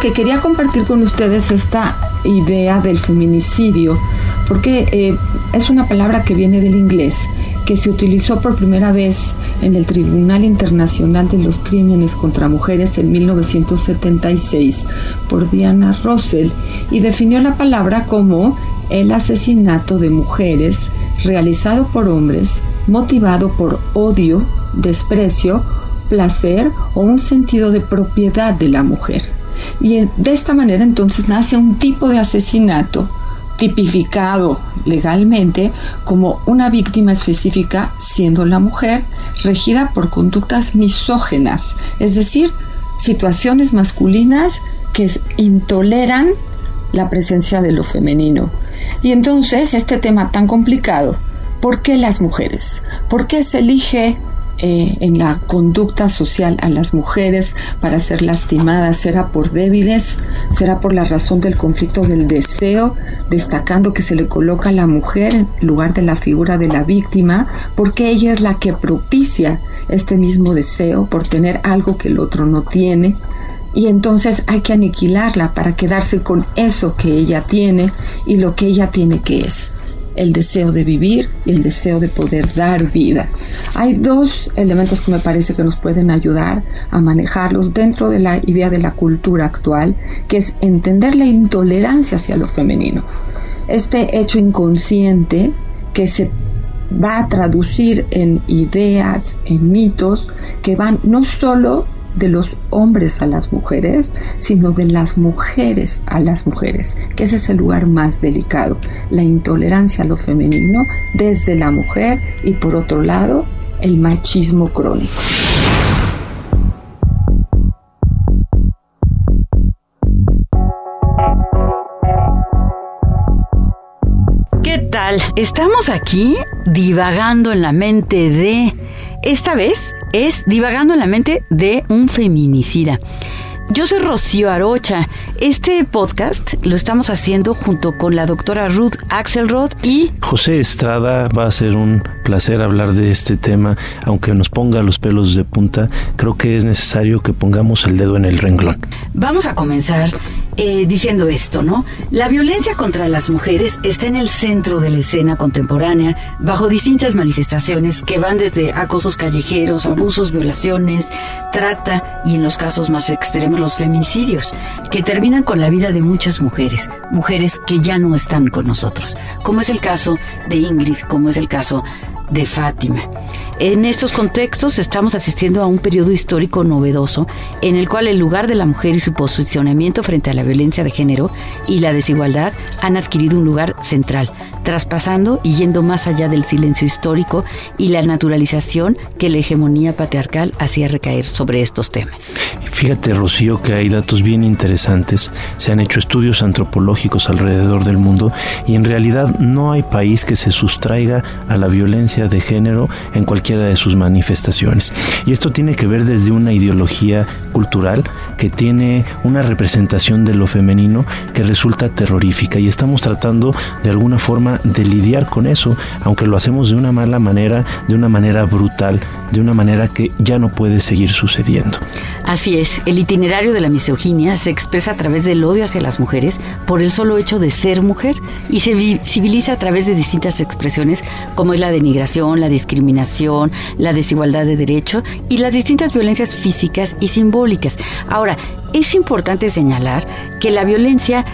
Que quería compartir con ustedes esta idea del feminicidio, porque eh, es una palabra que viene del inglés, que se utilizó por primera vez en el Tribunal Internacional de los Crímenes contra Mujeres en 1976 por Diana Russell y definió la palabra como el asesinato de mujeres realizado por hombres motivado por odio, desprecio, placer o un sentido de propiedad de la mujer. Y de esta manera entonces nace un tipo de asesinato tipificado legalmente como una víctima específica siendo la mujer regida por conductas misógenas, es decir, situaciones masculinas que intoleran la presencia de lo femenino. Y entonces este tema tan complicado, ¿por qué las mujeres? ¿Por qué se elige eh, en la conducta social a las mujeres para ser lastimadas, será por débiles, será por la razón del conflicto del deseo, destacando que se le coloca a la mujer en lugar de la figura de la víctima, porque ella es la que propicia este mismo deseo por tener algo que el otro no tiene. Y entonces hay que aniquilarla para quedarse con eso que ella tiene y lo que ella tiene que es el deseo de vivir y el deseo de poder dar vida. Hay dos elementos que me parece que nos pueden ayudar a manejarlos dentro de la idea de la cultura actual, que es entender la intolerancia hacia lo femenino. Este hecho inconsciente que se va a traducir en ideas, en mitos, que van no solo de los hombres a las mujeres, sino de las mujeres a las mujeres, que ese es el lugar más delicado, la intolerancia a lo femenino desde la mujer y por otro lado el machismo crónico. ¿Qué tal? Estamos aquí divagando en la mente de... Esta vez es divagando en la mente de un feminicida. Yo soy Rocío Arocha. Este podcast lo estamos haciendo junto con la doctora Ruth Axelrod y José Estrada. Va a ser un placer hablar de este tema, aunque nos ponga los pelos de punta. Creo que es necesario que pongamos el dedo en el renglón. Vamos a comenzar eh, diciendo esto, ¿no? La violencia contra las mujeres está en el centro de la escena contemporánea, bajo distintas manifestaciones que van desde acosos callejeros, abusos, violaciones, trata y en los casos más extremos los feminicidios, que terminan con la vida de muchas mujeres, mujeres que ya no están con nosotros, como es el caso de Ingrid, como es el caso Fátima. En estos contextos estamos asistiendo a un periodo histórico novedoso en el cual el lugar de la mujer y su posicionamiento frente a la violencia de género y la desigualdad han adquirido un lugar central, traspasando y yendo más allá del silencio histórico y la naturalización que la hegemonía patriarcal hacía recaer sobre estos temas. Fíjate, Rocío, que hay datos bien interesantes. Se han hecho estudios antropológicos alrededor del mundo y en realidad no hay país que se sustraiga a la violencia de género en cualquiera de sus manifestaciones. Y esto tiene que ver desde una ideología cultural que tiene una representación de lo femenino que resulta terrorífica y estamos tratando de alguna forma de lidiar con eso, aunque lo hacemos de una mala manera, de una manera brutal de una manera que ya no puede seguir sucediendo. Así es, el itinerario de la misoginia se expresa a través del odio hacia las mujeres por el solo hecho de ser mujer y se civiliza a través de distintas expresiones como es la denigración, la discriminación, la desigualdad de derecho y las distintas violencias físicas y simbólicas. Ahora, es importante señalar que la violencia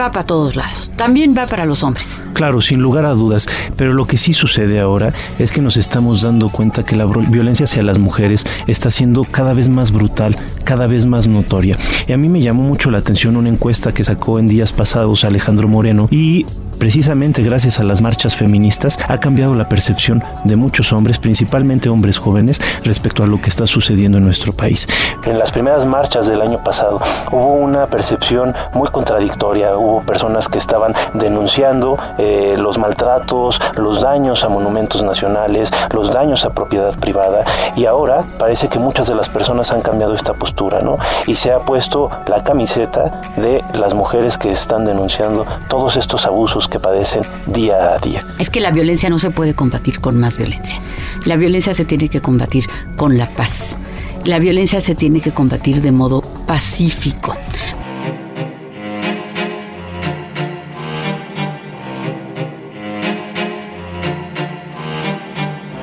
va para todos lados. También va para los hombres. Claro, sin lugar a dudas. Pero lo que sí sucede ahora es que nos estamos dando cuenta que la violencia hacia las mujeres está siendo cada vez más brutal, cada vez más notoria. Y a mí me llamó mucho la atención una encuesta que sacó en días pasados Alejandro Moreno y precisamente gracias a las marchas feministas ha cambiado la percepción de muchos hombres, principalmente hombres jóvenes, respecto a lo que está sucediendo en nuestro país. En las primeras marchas del año pasado hubo una percepción muy contradictoria, hubo personas que estaban denunciando eh, los maltratos, los daños a monumentos nacionales, los daños a propiedad privada y ahora parece que muchas de las personas han cambiado esta postura, ¿no? Y se ha puesto la camiseta de las mujeres que están denunciando todos estos abusos padecen día a día. Es que la violencia no se puede combatir con más violencia. La violencia se tiene que combatir con la paz. La violencia se tiene que combatir de modo pacífico.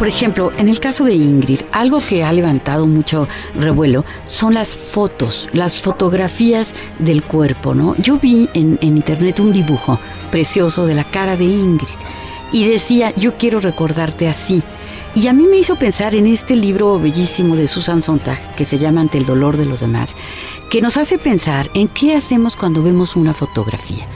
Por ejemplo, en el caso de Ingrid, algo que ha levantado mucho revuelo son las fotos, las fotografías del cuerpo, ¿no? Yo vi en, internet un dibujo precioso de la cara de Ingrid y decía, yo quiero recordarte así. Y a mí me hizo pensar en este libro bellísimo de Susan Sontag, que se llama Ante el dolor de los demás, que nos hace pensar en qué hacemos cuando vemos una fotografía.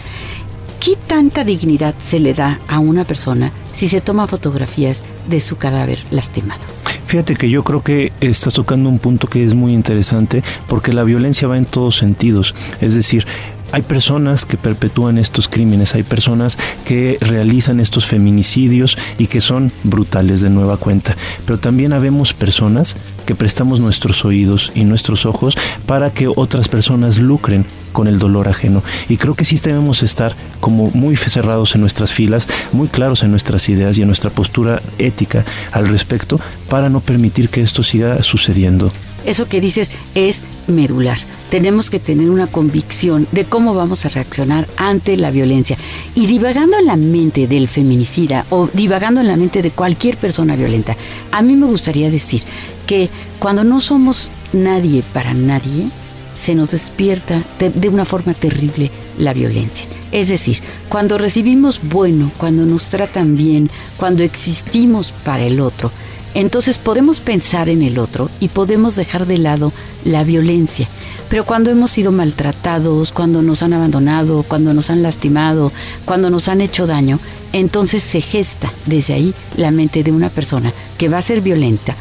¿Qué tanta dignidad se le da a una persona si se toma fotografías de su cadáver lastimado. Fíjate que yo creo que estás tocando un punto que es muy interesante porque la violencia va en todos sentidos. Es decir, hay personas que perpetúan estos crímenes, hay personas que realizan estos feminicidios y que son brutales de nueva cuenta, pero también habemos personas que prestamos nuestros oídos y nuestros ojos para que otras personas lucren con el dolor ajeno. Y creo que sí debemos estar como muy cerrados en nuestras filas, muy claros en nuestras ideas y en nuestra postura ética al respecto para no permitir que esto siga sucediendo. Eso que dices es medular tenemos que tener una convicción de cómo vamos a reaccionar ante la violencia. Y divagando en la mente del feminicida o divagando en la mente de cualquier persona violenta, a mí me gustaría decir que cuando no somos nadie para nadie, se nos despierta de, una forma terrible la violencia. Es decir, cuando recibimos bueno, cuando nos tratan bien, cuando existimos para el otro, entonces podemos pensar en el otro y podemos dejar de lado la violencia. Pero cuando hemos sido maltratados, cuando nos han abandonado, cuando nos han lastimado, cuando nos han hecho daño, entonces se gesta desde ahí la mente de una persona que va a ser violenta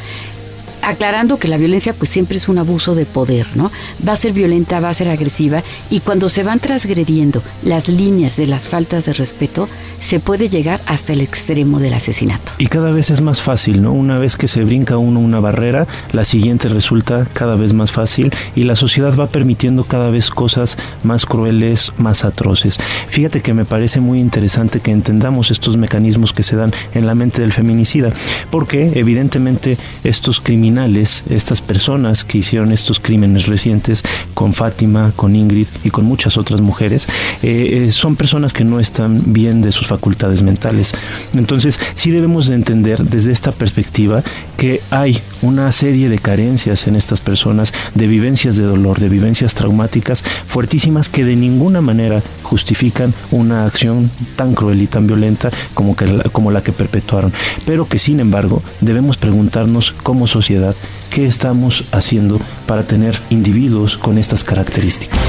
aclarando que la violencia pues siempre es un abuso de poder, ¿no? Va a ser violenta, va a ser agresiva y cuando se van transgrediendo las líneas de las faltas de respeto, se puede llegar hasta el extremo del asesinato. Y cada vez es más fácil, ¿no? Una vez que se brinca uno una barrera, la siguiente resulta cada vez más fácil y la sociedad va permitiendo cada vez cosas más crueles, más atroces. Fíjate que me parece muy interesante que entendamos estos mecanismos que se dan en la mente del feminicida, porque evidentemente estos criminales estas personas que hicieron estos crímenes recientes con Fátima, con Ingrid y con muchas otras mujeres, eh, eh, son personas que no están bien de sus facultades mentales. Entonces, sí debemos de entender desde esta perspectiva que hay una serie de carencias en estas personas, de vivencias de dolor, de vivencias traumáticas fuertísimas que de ninguna manera justifican una acción tan cruel y tan violenta como, la que perpetuaron, pero que sin embargo debemos preguntarnos como sociedad qué estamos haciendo para tener individuos con estas características.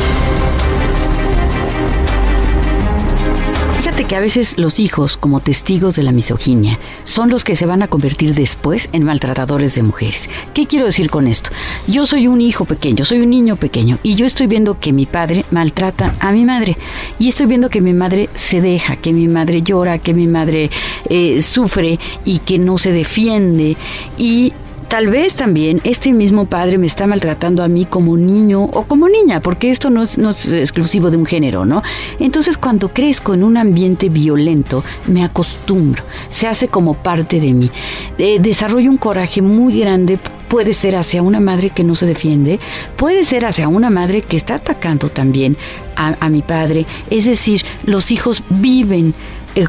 Que a veces los hijos, como testigos de la misoginia, son los que se van a convertir después en maltratadores de mujeres. ¿Qué quiero decir con esto? Yo soy un hijo pequeño, soy un niño pequeño, y yo estoy viendo que mi padre maltrata a mi madre, y estoy viendo que mi madre se deja, que mi madre llora, que mi madre eh, sufre y que no se defiende, y tal vez también este mismo padre me está maltratando a mí como niño o como niña, porque esto no es, no es exclusivo de un género, ¿no? Entonces cuando crezco en un ambiente violento, me acostumbro, se hace como parte de mí. Eh, desarrollo un coraje muy grande puede ser hacia una madre que no se defiende, puede ser hacia una madre que está atacando también a, a mi padre. Es decir, los hijos viven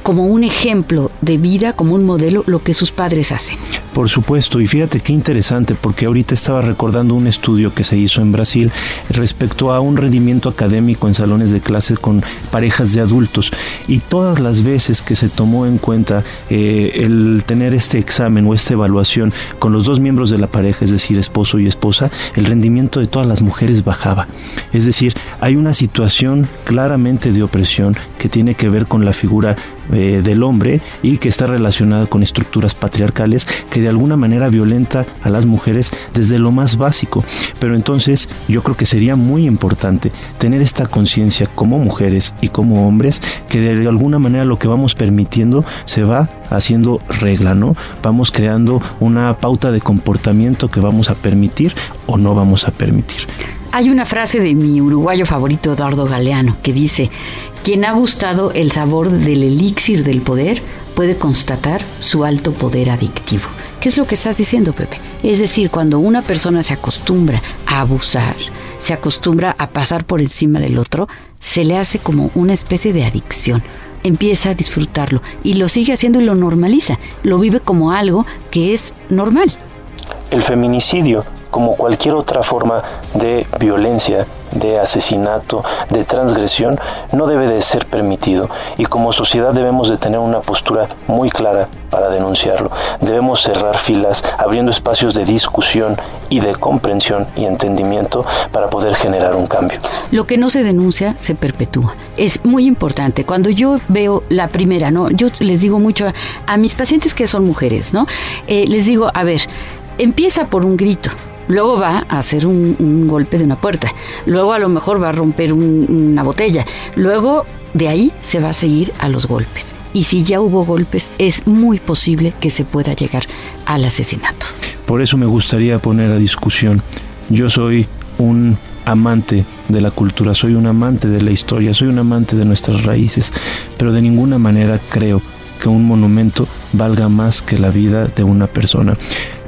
como un ejemplo de vida, como un modelo, lo que sus padres hacen. Por supuesto, y fíjate qué interesante, porque ahorita estaba recordando un estudio que se hizo en Brasil respecto a un rendimiento académico en salones de clase con parejas de adultos. Y todas las veces que se tomó en cuenta eh, el tener este examen o esta evaluación con los dos miembros de la pareja, es decir, esposo y esposa, el rendimiento de todas las mujeres bajaba. Es decir, hay una situación claramente de opresión que tiene que ver con la figura eh, del hombre y que está relacionada con estructuras patriarcales que de alguna manera violenta a las mujeres desde lo más básico. Pero entonces yo creo que sería muy importante tener esta conciencia como mujeres y como hombres que de alguna manera lo que vamos permitiendo se va haciendo regla, ¿no? Vamos creando una pauta de comportamiento que vamos a permitir o no vamos a permitir. Hay una frase de mi uruguayo favorito, Eduardo Galeano, que dice, quien ha gustado el sabor del elixir del poder puede constatar su alto poder adictivo. ¿Qué es lo que estás diciendo, Pepe? Es decir, cuando una persona se acostumbra a abusar, se acostumbra a pasar por encima del otro, se le hace como una especie de adicción. Empieza a disfrutarlo y lo sigue haciendo y lo normaliza. Lo vive como algo que es normal. El feminicidio como cualquier otra forma de violencia, de asesinato, de transgresión, no debe de ser permitido y como sociedad debemos de tener una postura muy clara para denunciarlo. Debemos cerrar filas, abriendo espacios de discusión y de comprensión y entendimiento para poder generar un cambio. Lo que no se denuncia se perpetúa. Es muy importante. Cuando yo veo la primera, ¿no? Yo les digo mucho a, mis pacientes que son mujeres, ¿no? Eh, les digo, a ver, empieza por un grito luego va a hacer un, golpe de una puerta, luego a lo mejor va a romper una botella, luego de ahí se va a seguir a los golpes. Y si ya hubo golpes, es muy posible que se pueda llegar al asesinato. Por eso me gustaría poner a discusión. Yo soy un amante de la cultura, soy un amante de la historia, soy un amante de nuestras raíces, pero de ninguna manera creo que un monumento valga más que la vida de una persona.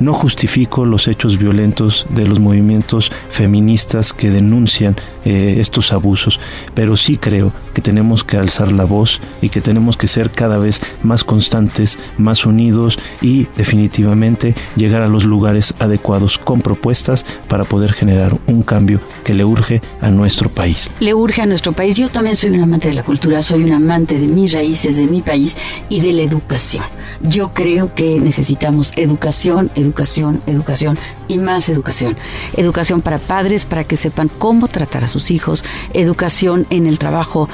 No justifico los hechos violentos de los movimientos feministas que denuncian eh, estos abusos, pero sí creo que tenemos que alzar la voz y que tenemos que ser cada vez más constantes, más unidos y definitivamente llegar a los lugares adecuados con propuestas para poder generar un cambio que le urge a nuestro país. Le urge a nuestro país. Yo también soy un amante de la cultura, soy un amante de mis raíces, de mi país y de la educación. Yo creo que necesitamos educación, educación, educación y más educación. Educación para padres, para que sepan cómo tratar a sus hijos, educación en el trabajo,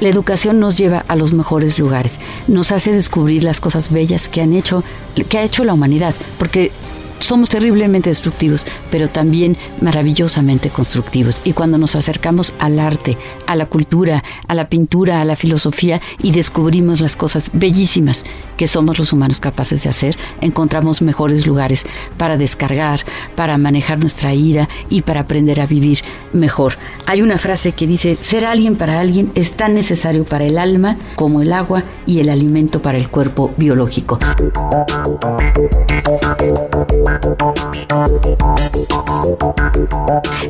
la educación nos lleva a los mejores lugares, nos hace descubrir las cosas bellas que han hecho, que ha hecho la humanidad, porque somos terriblemente destructivos, pero también maravillosamente constructivos. Y cuando nos acercamos al arte, a la cultura, a la pintura, a la filosofía y descubrimos las cosas bellísimas que somos los humanos capaces de hacer, encontramos mejores lugares para descargar, para manejar nuestra ira y para aprender a vivir mejor. Hay una frase que dice, ser alguien para alguien es tan necesario para el alma como el agua y el alimento para el cuerpo biológico.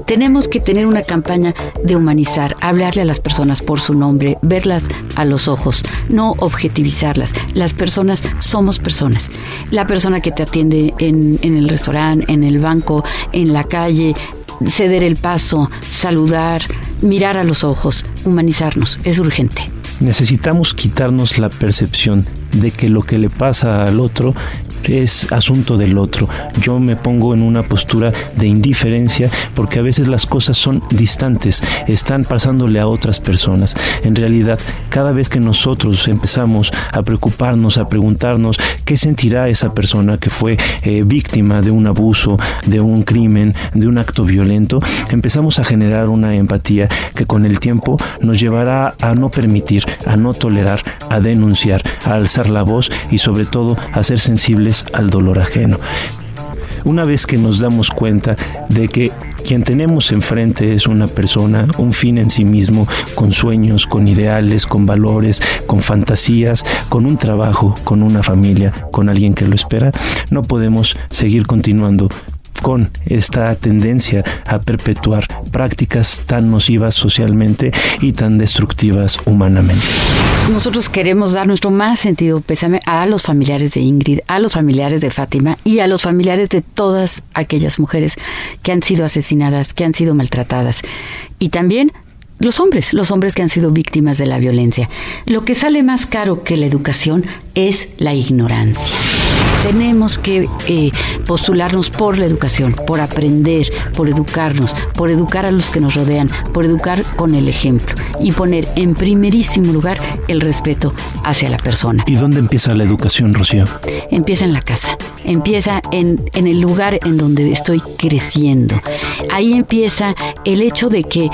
Tenemos que tener una campaña de humanizar, hablarle a las personas por su nombre, verlas a los ojos, no objetivizarlas. Las personas somos personas. La persona que te atiende en, en el restaurante, en el banco, en la calle, ceder el paso, saludar, mirar a los ojos, humanizarnos, es urgente. Necesitamos quitarnos la percepción de que lo que le pasa al otro es asunto del otro. Yo me pongo en una postura de indiferencia porque a veces las cosas son distantes, están pasándole a otras personas. En realidad, cada vez que nosotros empezamos a preocuparnos, a preguntarnos qué sentirá esa persona que fue eh, víctima de un abuso, de un crimen, de un acto violento, empezamos a generar una empatía que con el tiempo nos llevará a no permitir, a no tolerar, a denunciar, a alzar la voz y sobre todo a ser sensibles al dolor ajeno. Una vez que nos damos cuenta de que quien tenemos enfrente es una persona, un fin en sí mismo, con sueños, con ideales, con valores, con fantasías, con un trabajo, con una familia, con alguien que lo espera, no podemos seguir continuando con esta tendencia a perpetuar prácticas tan nocivas socialmente y tan destructivas humanamente. Nosotros queremos dar nuestro más sentido pésame a los familiares de Ingrid, a los familiares de Fátima y a los familiares de todas aquellas mujeres que han sido asesinadas, que han sido maltratadas. Y también los hombres, los hombres que han sido víctimas de la violencia. Lo que sale más caro que la educación es la ignorancia. Tenemos que eh, postularnos por la educación, por aprender, por educarnos, por educar a los que nos rodean, por educar con el ejemplo y poner en primerísimo lugar el respeto hacia la persona. ¿Y dónde empieza la educación, Rocío? Empieza en la casa, empieza en, en el lugar en donde estoy creciendo. Ahí empieza el hecho de que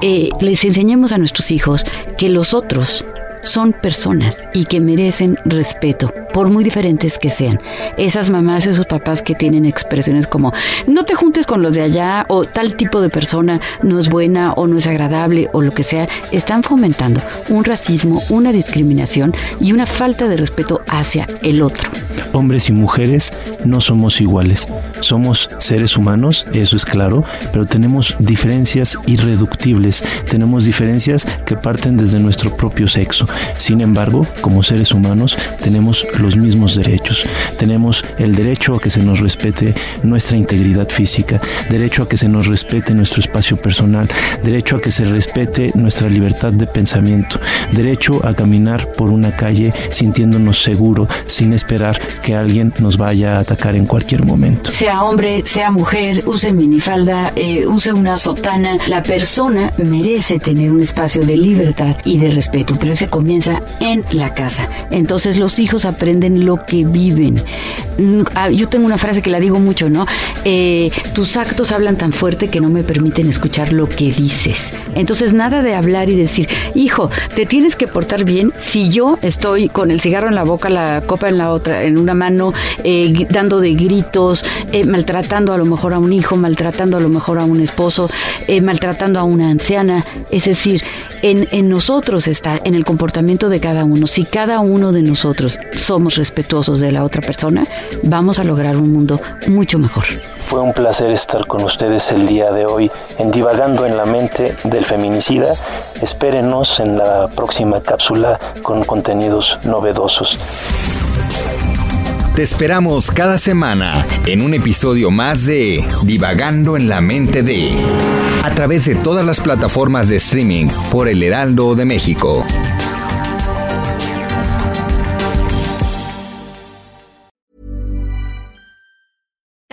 eh, les enseñemos a nuestros hijos que los otros son personas y que merecen respeto, por muy diferentes que sean. Esas mamás, esos papás que tienen expresiones como no te juntes con los de allá o tal tipo de persona no es buena o no es agradable o lo que sea, están fomentando un racismo, una discriminación y una falta de respeto hacia el otro. Hombres y mujeres no somos iguales. Somos seres humanos, eso es claro, pero tenemos diferencias irreductibles. Tenemos diferencias que parten desde nuestro propio sexo. Sin embargo, como seres humanos, tenemos los mismos derechos. Tenemos el derecho a que se nos respete nuestra integridad física, derecho a que se nos respete nuestro espacio personal, derecho a que se respete nuestra libertad de pensamiento, derecho a caminar por una calle sintiéndonos seguro, sin esperar que alguien nos vaya a atacar en cualquier momento. Sea hombre, sea mujer, use minifalda, eh, use una sotana, la persona merece tener un espacio de libertad y de respeto, pero ese comienza en la casa. Entonces los hijos aprenden lo que viven. Mm, ah, yo tengo una frase que la digo mucho, ¿no? Eh, tus actos hablan tan fuerte que no me permiten escuchar lo que dices. Entonces nada de hablar y decir, hijo, te tienes que portar bien si yo estoy con el cigarro en la boca, la copa en la otra, en una mano, eh, dando de gritos, eh, maltratando a lo mejor a un hijo, maltratando a lo mejor a un esposo, maltratando a una anciana. Es decir, en, en nosotros está, en el comportamiento de cada uno. Si cada uno de nosotros somos respetuosos de la otra persona, vamos a lograr un mundo mucho mejor. Fue un placer estar con ustedes el día de hoy en Divagando en la mente del feminicida. Espérenos en la próxima cápsula con contenidos novedosos. Te esperamos cada semana en un episodio más de Divagando en la mente de a través de todas las plataformas de streaming por El Heraldo de México.